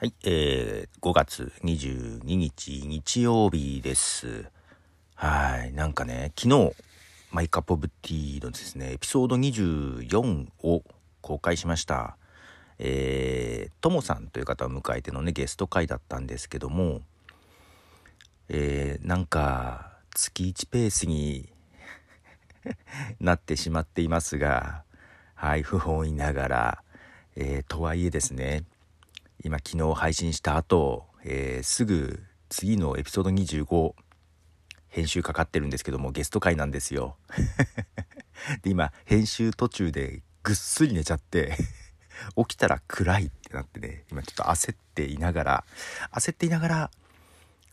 はい、えー、5月22日日曜日です。はい、なんかね、昨日、マイカップオブティーのですね、エピソード24を公開しました。えー、ともさんという方を迎えてのね、ゲスト会だったんですけども、えー、なんか、月1ペースに なってしまっていますが、はい、不本意ながら、えー、とはいえですね、今昨日配信した後、えー、すぐ次のエピソード25編集かかってるんですけどもゲスト回なんですよ。で今編集途中でぐっすり寝ちゃって 起きたら暗いってなってね今ちょっと焦っていながら焦っていながら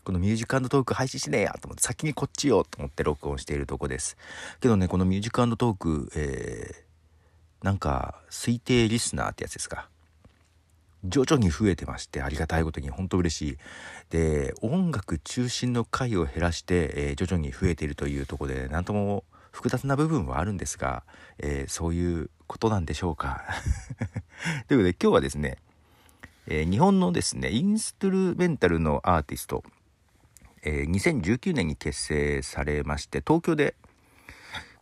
このミュージックトーク配信しねえやと思って先にこっちよと思って録音しているとこです。けどねこのミュージックトーク、えー、なんか推定リスナーってやつですか？徐々に増えてましてありがたいことに本当嬉しい。で音楽中心の回を減らして、えー、徐々に増えているというとこで何とも複雑な部分はあるんですが、えー、そういうことなんでしょうか。ということで今日はですね、えー、日本のですねインストゥルメンタルのアーティスト、え2019年に結成されまして東京で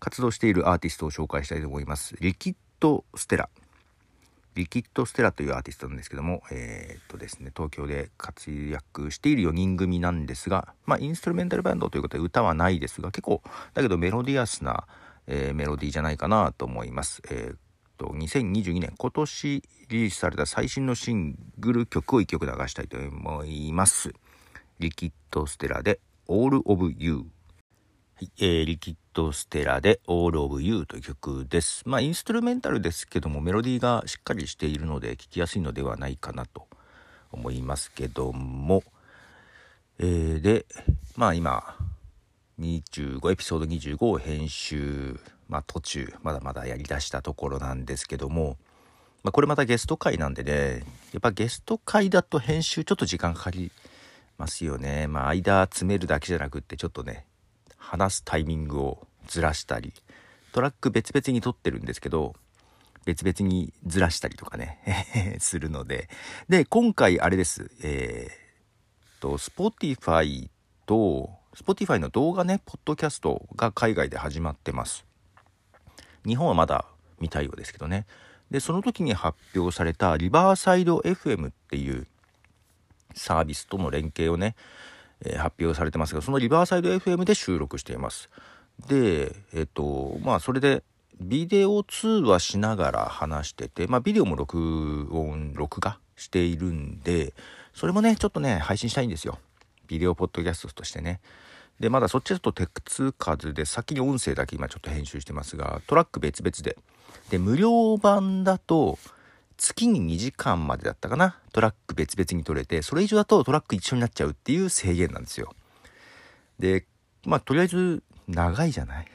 活動しているアーティストを紹介したいと思います。 Liquid Stella。Liquid Stella というアーティストなんですけども、えー、っとですね、東京で活躍している4人組なんですが、まあ、インストルメンタルバンドということで歌はないですが、結構、だけどメロディアスな、えー、メロディーじゃないかなと思います。えー、っと、2022年、今年リリースされた最新のシングル曲を1曲流したいと思います。リキッド・ステラで All of You。はい、えー、リキッド・ステラで All of You という曲です。まあ、インストゥルメンタルですけども、メロディーがしっかりしているので、聴きやすいのではないかなと思いますけども、えー、で、まあ今、25、エピソード25を編集、まあ途中、まだまだやりだしたところなんですけども、まあこれまたゲスト会なんでね、やっぱゲスト会だと編集ちょっと時間かかりますよね。まあ間詰めるだけじゃなくって、ちょっとね、話すタイミングをずらしたりトラック別々に撮ってるんですけど別々にずらしたりとかね するので。で今回あれです。えー、と Spotify と Spotify の動画ねポッドキャストが海外で始まってます。日本はまだ未対応ですけどね。でその時に発表されたリバーサイド FM っていうサービスとの連携をねえー、発表されてますがそのリバーサイド FM で収録しています。でえっ、とまあそれでビデオ通話しながら話しててまあビデオも録音録画しているんでそれもねちょっとね配信したいんですよ。ビデオポッドキャストとしてね。でまだそっちだと手つかずで先に音声だけ今ちょっと編集してますがトラック別々で。で無料版だと月に2時間までだったかな？トラック別々に取れてそれ以上だとトラック一緒になっちゃうっていう制限なんですよ。でまあとりあえず長いじゃない？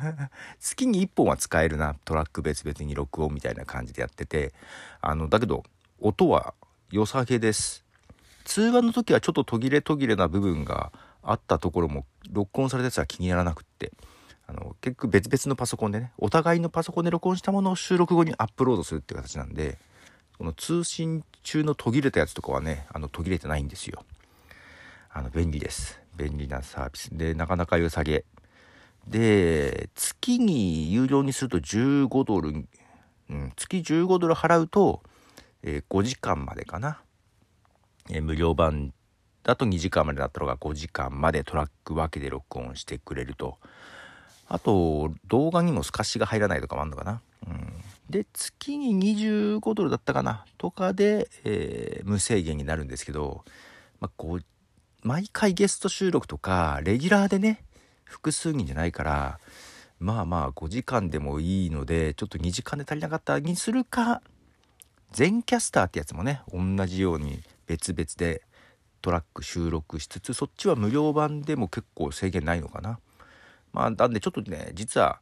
月に1本は使えるなトラック別々に録音みたいな感じでやってて。あのだけど音は良さげです。通話の時はちょっと途切れ途切れな部分があったところも録音されたやつは気にならなくって。あの結局別々のパソコンでねお互いのパソコンで録音したものを収録後にアップロードするっていう形なんでこの通信中の途切れたやつとかはねあの途切れてないんですよ。あの便利です。便利なサービス。でなかなか良さげ。で月に有料にすると15ドル、うん、月15ドル払うと、えー、5時間までかな、えー、無料版だと2時間までだったのが5時間までトラック分けで録音してくれると。あと、動画にも透かしが入らないとかもあるのかな。うん、で、月に25ドルだったかな。とかで、えー、無制限になるんですけど、まあ、こう、毎回ゲスト収録とか、レギュラーでね、複数人じゃないから、まあまあ5時間でもいいので、ちょっと2時間で足りなかったにするか、全キャスターってやつもね、同じように別々でトラック収録しつつ、そっちは無料版でも結構制限ないのかな。まあ、なんでちょっとね、実は、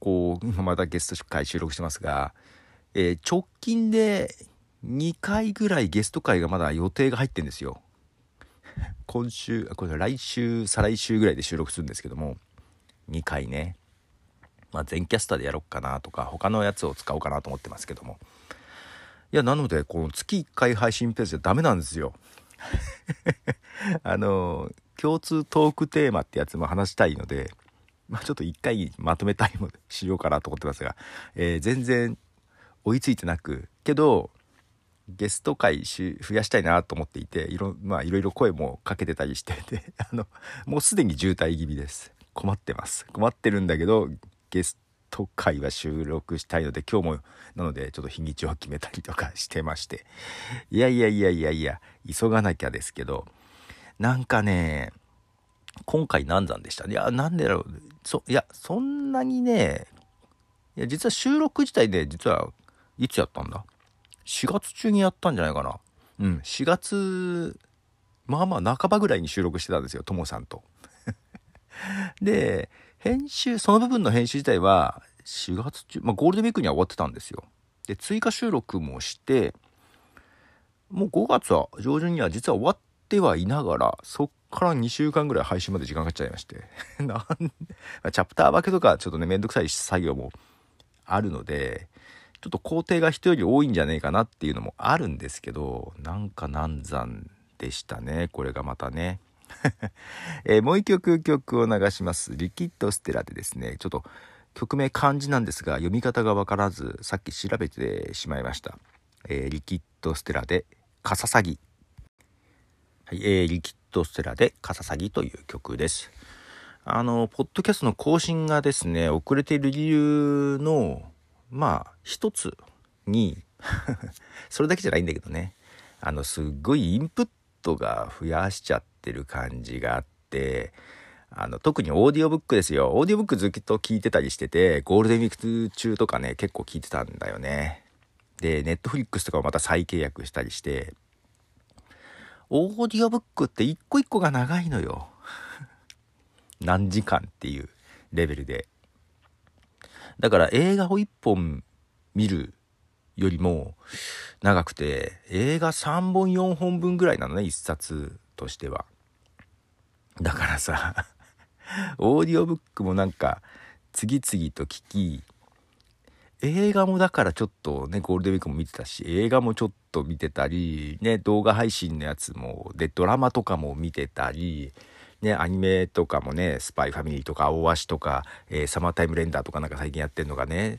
こう、今またゲスト会収録してますが、えー、直近で2回ぐらいゲスト会がまだ予定が入ってんですよ。今週、これ来週、再来週ぐらいで収録するんですけども、2回ね。まあ、全キャスターでやろうかなとか、他のやつを使おうかなと思ってますけども。いや、なので、この月1回配信ペースじゃダメなんですよ。あの、共通トークテーマってやつも話したいので、まあ、ちょっと一回まとめたりもしようかなと思ってますが、えー、全然追いついてなく、けど、ゲスト会し増やしたいなと思っていて、いろ、まあ、いろいろ声もかけてたりしてて、あの、もうすでに渋滞気味です。困ってます。困ってるんだけど、ゲスト会は収録したいので、今日も、なので、ちょっと日にちを決めたりとかしてまして。いやいやいやいやいや、急がなきゃですけど、なんかね、今回何山でした？いや、なんでだろう。そ、いや、そんなにね、いや、実は収録自体で、実はいつやったんだ？?4 月中にやったんじゃないかな。うん、4月、まあまあ半ばぐらいに収録してたんですよ、ともさんと。で、編集、その部分の編集自体は、4月中、まあゴールデンウィークには終わってたんですよ。で、追加収録もして、もう5月は上旬には実は終わってはいながら、そっから2週間ぐらい配信まで時間かかっちゃいまして。なんチャプター分けとかちょっとね、めんどくさい作業もあるので、ちょっと工程が人より多いんじゃねえかなっていうのもあるんですけど、なんか難産でしたね。これがまたね。えー、もう一曲曲を流します。リキッドステラでですね、ちょっと曲名漢字なんですが、読み方がわからず、さっき調べてしまいました。えー、リキッドステラで、カササギ。はい、えー、リキッドステラでカササギという曲です。あの、ポッドキャストの更新がですね、遅れている理由の、まあ、一つに それだけじゃないんだけどね、あの、すっごいインプットが増やしちゃってる感じがあって、あの、特にオーディオブックですよ。オーディオブックずっと聞いてたりしてて、ゴールデンウィーク中とかね、結構聞いてたんだよね。で、 Netflix とかもまた再契約したりして、オーディオブックって一個一個が長いのよ。何時間っていうレベルで。だから映画を一本見るよりも長くて、映画3本4本分ぐらいなのね、一冊としては。だからさ、オーディオブックもなんか次々と聞き、映画もだからちょっとね、ゴールデンウィークも見てたし、映画もちょっと見てたり、ね、動画配信のやつも、で、ドラマとかも見てたり、ね、アニメとかもね、スパイファミリーとか、青足とか、えー、サマータイムレンダーとかなんか最近やってんのがね、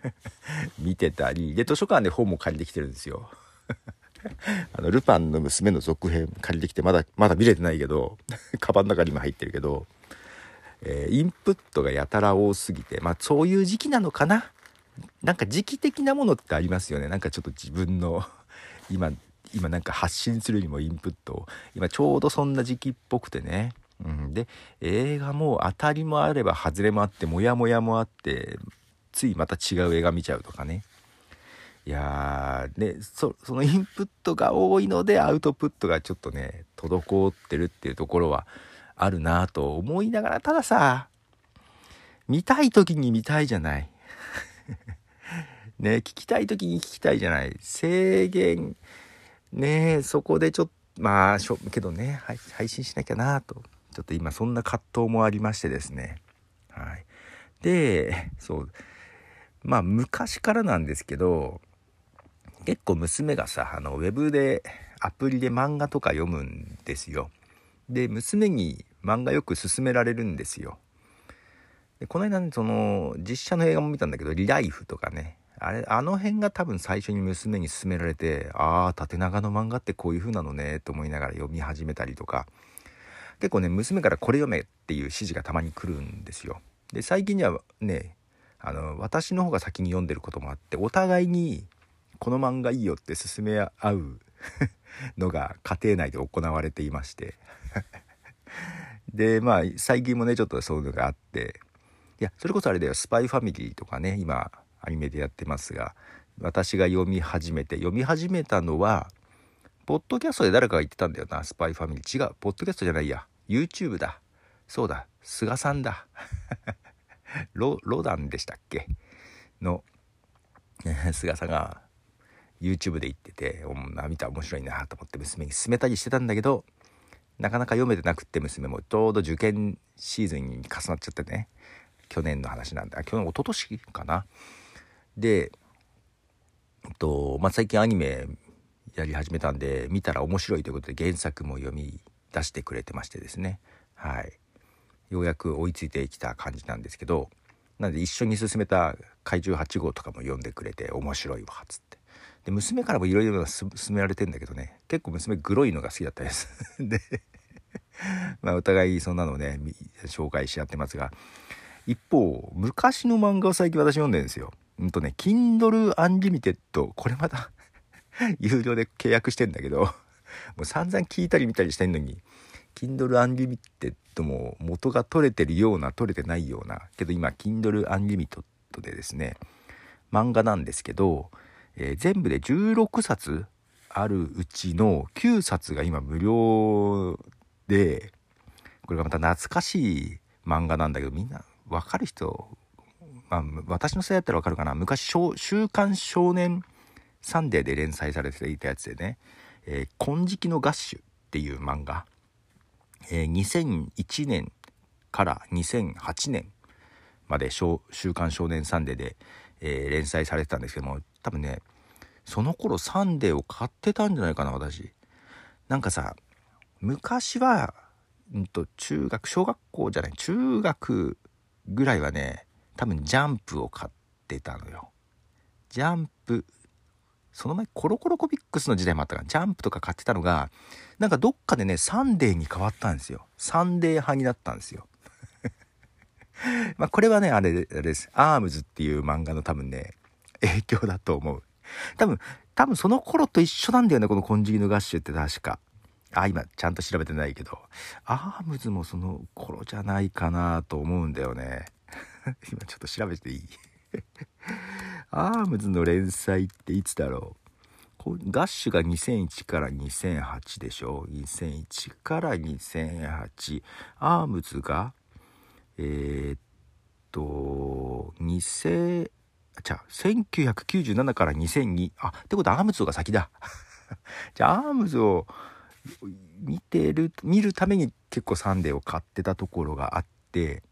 見てたり、で、図書館で本も借りてきてるんですよ。あの、ルパンの娘の続編借りてきて、まだ、まだ見れてないけど、カバンの中にも入ってるけど、えー、インプットがやたら多すぎて、まあそういう時期なのかな？なんか時期的なものってありますよね。なんかちょっと自分の今、今なんか発信するにもインプット今ちょうどそんな時期っぽくてね。うん、で、映画も当たりもあれば外れもあって、モヤモヤもあって、ついまた違う映画見ちゃうとかね。いやー、ね、そ、そのインプットが多いのでアウトプットがちょっとね、滞ってるっていうところはあるなと思いながら、たださ、見たい時に見たいじゃない。ね、聞きたい時に聞きたいじゃない。制限、ねえそこでちょっと、まあ、しょ、けどね、配信しなきゃなと。ちょっと今そんな葛藤もありましてですね。はい。で、そう。まあ昔からなんですけど、結構娘がさ、あの、ウェブで、アプリで漫画とか読むんですよ。で、娘に漫画よく勧められるんですよ。でこの間ねその実写の映画も見たんだけど「リライフ」とかねあれあの辺が多分最初に娘に勧められてああ縦長の漫画ってこういう風なのねと思いながら読み始めたりとか。結構ね娘からこれ読めっていう指示がたまに来るんですよ。で最近にはねあの私の方が先に読んでることもあってお互いにこの漫画いいよって勧め合う のが家庭内で行われていまして。でまあ最近もねちょっとそういうのがあって。いや、それこそあれだよ、スパイファミリーとかね、今、アニメでやってますが、私が読み始めて、読み始めたのは、ポッドキャストで誰かが言ってたんだよな、スパイファミリー。違う、ポッドキャストじゃないや、YouTube だ。そうだ、菅さんだ。ロ、ロダンでしたっけ？の、菅さんが YouTube で言ってて、見た面白いなと思って娘に勧めたりしてたんだけど、なかなか読めてなくって娘もちょうど受験シーズンに重なっちゃってね。去年の話なんだ去年一昨年かな？でと、まあ、最近アニメやり始めたんで見たら面白いということで原作も読み出してくれてましてですね。はい。ようやく追いついてきた感じなんですけどなんで一緒に進めた怪獣8号とかも読んでくれて面白いわっつって。で娘からもいろいろ勧められてんだけどね結構娘グロいのが好きだったです。でまあお互いそんなのをね紹介し合ってますが一方昔の漫画を最近私読んでるんですよ。うんとね Kindle Unlimited これまた 有料で契約してんだけどもう散々聞いたり見たりしてんのに Kindle Unlimited も元が取れてるような取れてないようなけど今 Kindle Unlimited でですね漫画なんですけど、えー、全部で16冊あるうちの9冊が今無料でこれがまた懐かしい漫画なんだけどみんな分かる人、まあ、私の世代だったら分かるかな。昔「週刊少年サンデー」で連載されていたやつでね「えー、金色のガッシュ」っていう漫画。えー、2001年から2008年まで「週刊少年サンデーで」えー、連載されてたんですけども多分ねその頃サンデーを買ってたんじゃないかな私。なんかさ昔は、うんと、中学小学校じゃない中学ぐらいはね多分ジャンプを買ってたのよ。ジャンプその前コロコロコミックスの時代もあったからジャンプとか買ってたのがなんかどっかでねサンデーに変わったんですよ。サンデー派になったんですよ。まあこれはねあれあれです。 ARMSっていう漫画の多分ね影響だと思う。多分多分その頃と一緒なんだよねこの金色のガッシュって確か。あ今ちゃんと調べてないけど。 ARMSもその頃じゃないかなと思うんだよね。今ちょっと調べていい？ARMSの連載っていつだろう？ガッシュが2001から2008でしょ？2001から2008アームズがえー、っと2000じゃあ1997から2002あってことはアームズが先だ。じゃあアームズを見てる見るために結構サンデーを買ってたところがあって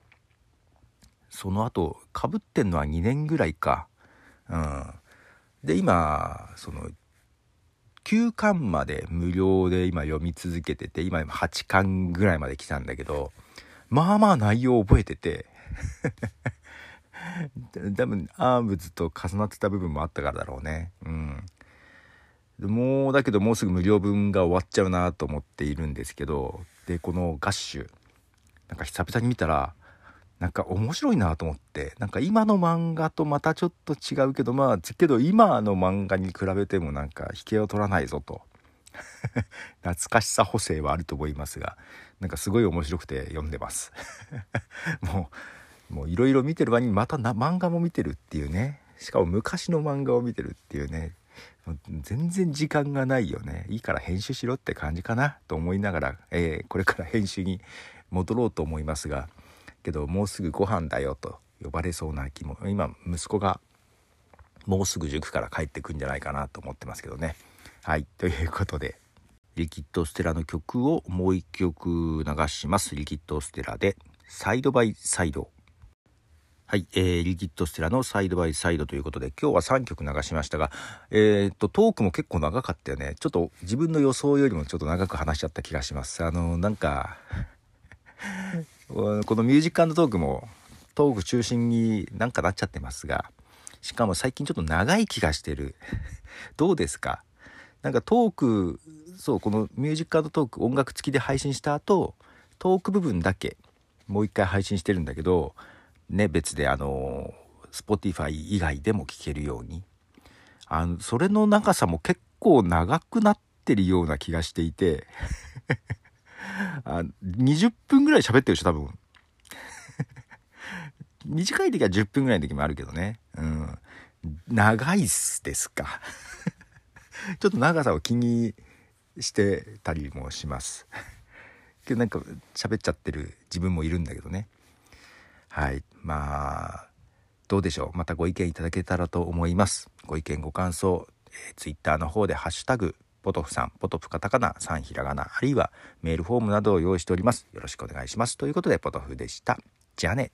その後かぶってんのは2年ぐらいか。うん、で今その9巻まで無料で今読み続けてて今8巻ぐらいまで来たんだけどまあまあ内容覚えてて。多分アームズと重なってた部分もあったからだろうね。うん。もうだけどもうすぐ無料分が終わっちゃうなと思っているんですけどでこのガッシュなんか久々に見たらなんか面白いなと思ってなんか今の漫画とまたちょっと違うけどまあけど今の漫画に比べてもなんか引けを取らないぞと。懐かしさ補正はあると思いますがなんかすごい面白くて読んでます。もうもういろいろ見てる場にまたな漫画も見てるっていうね。しかも昔の漫画を見てるっていうね。全然時間がないよね。いいから編集しろって感じかなと思いながら、えー、これから編集に戻ろうと思いますがけどもうすぐご飯だよと呼ばれそうな気も今息子がもうすぐ塾から帰ってくんじゃないかなと思ってますけどね。はい。ということでリキッドステラの曲をもう一曲流します。リキッドステラでサイドバイサイド。はい、えー、リキッドステラのサイドバイサイドということで、今日は3曲流しましたが、えー、っと、トークも結構長かったよね。ちょっと自分の予想よりもちょっと長く話しちゃった気がします。あの、なんかこのミュージックトークもトーク中心になんかなっちゃってますが、しかも最近ちょっと長い気がしてる。どうですか？なんかトーク、そう、このミュージックトーク音楽付きで配信した後、トーク部分だけもう一回配信してるんだけど、ね、別であの、Spotify 以外でも聴けるように。あの、それの長さも結構長くなってるような気がしていて あ20分ぐらい喋ってるでしょ多分。短い時は10分ぐらいの時もあるけどね。うん。長いっすですか。ちょっと長さを気にしてたりもします。けどなんか喋っちゃってる自分もいるんだけどね。はい。まあどうでしょう。またご意見いただけたらと思います。ご意見ご感想、えー、Twitter の方で「ハッシュタグポトフさん、ポトフカタカナ、3ひらがな、あるいはメールフォームなどを用意しております。よろしくお願いします。ということで、ポトフでした。じゃあね。